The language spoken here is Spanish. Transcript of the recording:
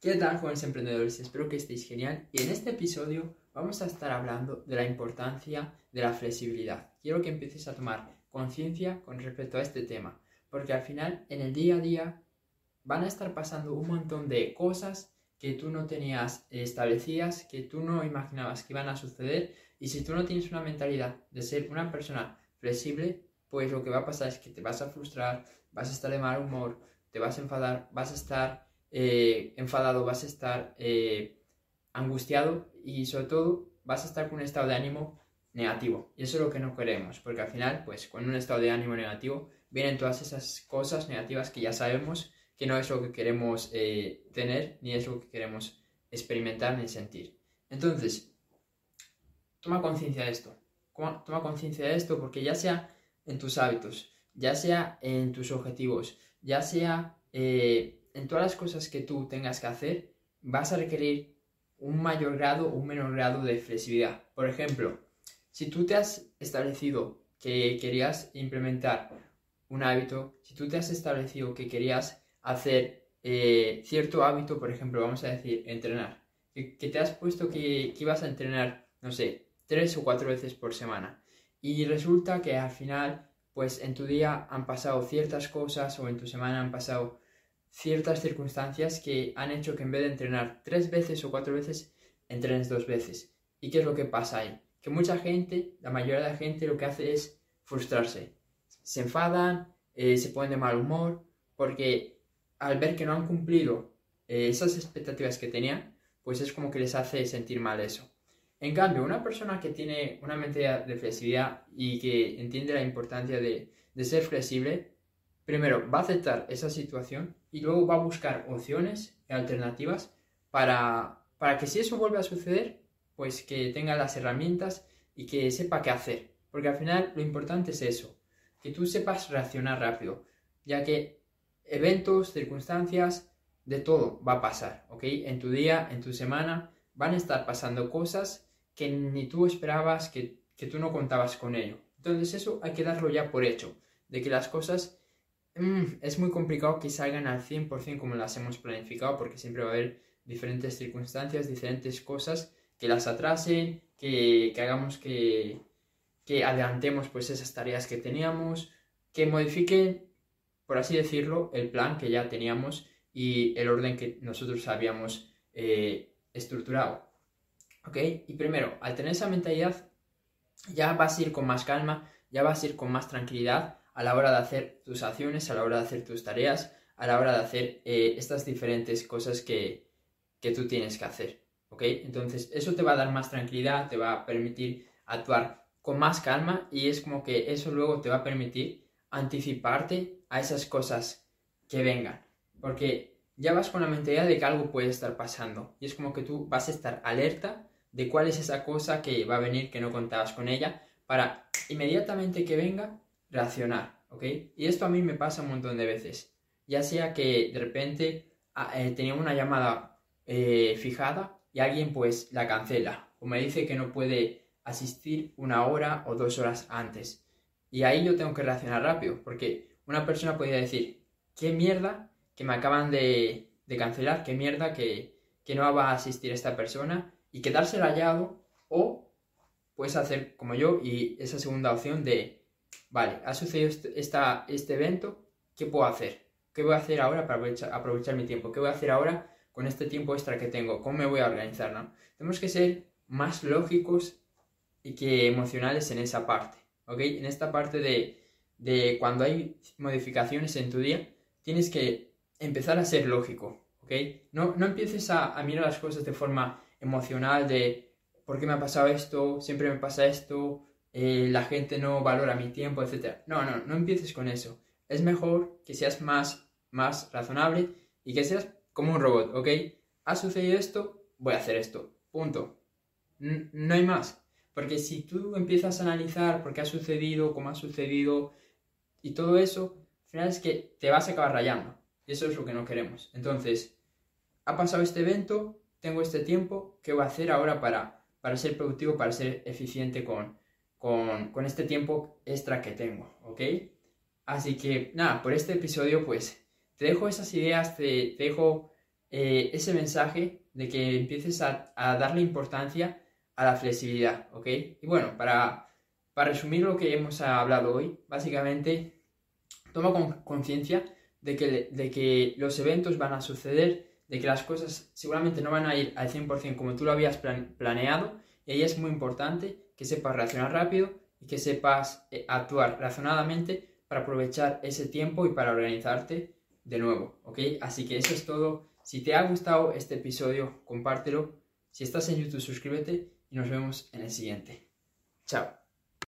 ¿Qué tal, jóvenes emprendedores? Espero que estéis genial y en este episodio vamos a estar hablando de la importancia de la flexibilidad. Quiero que empieces a tomar conciencia con respecto a este tema, porque al final en el día a día van a estar pasando un montón de cosas que tú no tenías establecidas, que tú no imaginabas que iban a suceder y si tú no tienes una mentalidad de ser una persona flexible, pues lo que va a pasar es que te vas a frustrar, vas a estar de mal humor, te vas a enfadar, vas a estar eh, enfadado, vas a estar eh, angustiado y sobre todo vas a estar con un estado de ánimo negativo. Y eso es lo que no queremos, porque al final, pues con un estado de ánimo negativo vienen todas esas cosas negativas que ya sabemos que no es lo que queremos eh, tener, ni es lo que queremos experimentar ni sentir. Entonces, toma conciencia de esto. Toma conciencia de esto porque ya sea en tus hábitos, ya sea en tus objetivos, ya sea en todas las cosas que tú tengas que hacer, vas a requerir un mayor grado o un menor grado de flexibilidad. Por ejemplo, si tú te has establecido que querías implementar un hábito, si tú te has establecido que querías hacer eh, cierto hábito, por ejemplo, vamos a decir, entrenar, que, te has puesto que, que, ibas a entrenar, no sé, tres o cuatro veces por semana, y resulta que al final, pues en tu día han pasado ciertas cosas o en tu semana han pasado ciertas circunstancias que han hecho que en vez de entrenar tres veces o cuatro veces, entrenes dos veces. ¿Y qué es lo que pasa ahí? Que mucha gente, la mayoría de la gente lo que hace es frustrarse. Se enfadan, eh, se ponen de mal humor, porque al ver que no han cumplido eh, esas expectativas que tenían, pues es como que les hace sentir mal eso. En cambio, una persona que tiene una mentalidad de flexibilidad y que entiende la importancia de, de ser flexible, primero va a aceptar esa situación y luego va a buscar opciones y alternativas para, para que si eso vuelve a suceder, pues que tenga las herramientas y que sepa qué hacer. Porque al final lo importante es eso, que tú sepas reaccionar rápido, ya que eventos, circunstancias, de todo va a pasar, ¿ok? En tu día, en tu semana, van a estar pasando cosas que ni tú esperabas, que, que tú no contabas con ello. Entonces eso hay que darlo ya por hecho, de que las cosas Mm, es muy complicado que salgan al 100% como las hemos planificado porque siempre va a haber diferentes circunstancias, diferentes cosas que las atrasen, que, hagamos que, que adelantemos pues esas tareas que teníamos, que modifiquen, por así decirlo, el plan que ya teníamos y el orden que nosotros habíamos eh, estructurado. ¿Ok? Y primero, al tener esa mentalidad, ya vas a ir con más calma, ya vas a ir con más tranquilidad a la hora de hacer tus acciones, a la hora de hacer tus tareas, a la hora de hacer eh, estas diferentes cosas que, tú tienes que hacer. ¿Ok? Entonces, eso te va a dar más tranquilidad, te va a permitir actuar con más calma y es como que eso luego te va a permitir anticiparte a esas cosas que vengan. Porque ya vas con la mentalidad de que algo puede estar pasando y es como que tú vas a estar alerta de cuál es esa cosa que va a venir que no contabas con ella para inmediatamente que venga reaccionar, ¿ok? Y esto a mí me pasa un montón de veces. Ya sea que de repente ah, eh, tenía una llamada eh, fijada y alguien pues la cancela o me dice que no puede asistir una hora o dos horas antes. Y ahí yo tengo que reaccionar rápido, porque una persona podría decir, qué mierda que me acaban de, de cancelar, qué mierda que, que, no va a asistir esta persona y quedarse rayado o puedes hacer como yo y esa segunda opción de vale, ha sucedido este, este evento, ¿qué puedo hacer? ¿Qué voy a hacer ahora para aprovechar, mi tiempo? ¿Qué voy a hacer ahora con este tiempo extra que tengo? ¿Cómo me voy a organizar? ¿no? Tenemos que ser más lógicos y que emocionales en esa parte, ¿ok? En esta parte de, cuando hay modificaciones en tu día, tienes que empezar a ser lógico, ¿ok? No, no empieces a, a mirar las cosas de forma emocional de ¿por qué me ha pasado esto? Siempre me pasa esto, eh, la gente no valora mi tiempo, etc. No, no, no empieces con eso. Es mejor que seas más, más razonable y que seas como un robot, ¿ok? Ha sucedido esto, voy a hacer esto. Punto. no hay más. Porque si tú empiezas a analizar por qué ha sucedido, cómo ha sucedido y todo eso, al final es que te vas a acabar rayando. Y eso es lo que no queremos. Entonces, ha pasado este evento, tengo este tiempo, ¿qué voy a hacer ahora para, para ser productivo, para ser eficiente con, con, este tiempo extra que tengo, ¿ok? Así que nada, por este episodio pues te dejo esas ideas, te, dejo eh, ese mensaje de que empieces a, darle importancia a la flexibilidad, ¿ok? Y bueno, para, para resumir lo que hemos hablado hoy, básicamente toma conciencia de que, de que los eventos van a suceder, de que las cosas seguramente no van a ir al 100% como tú lo habías planeado, y ahí es muy importante que sepas reaccionar rápido y que sepas eh, actuar razonadamente para aprovechar ese tiempo y para organizarte de nuevo, ¿ok? Así que eso es todo. Si te ha gustado este episodio, compártelo. Si estás en YouTube, suscríbete y nos vemos en el siguiente. Chao.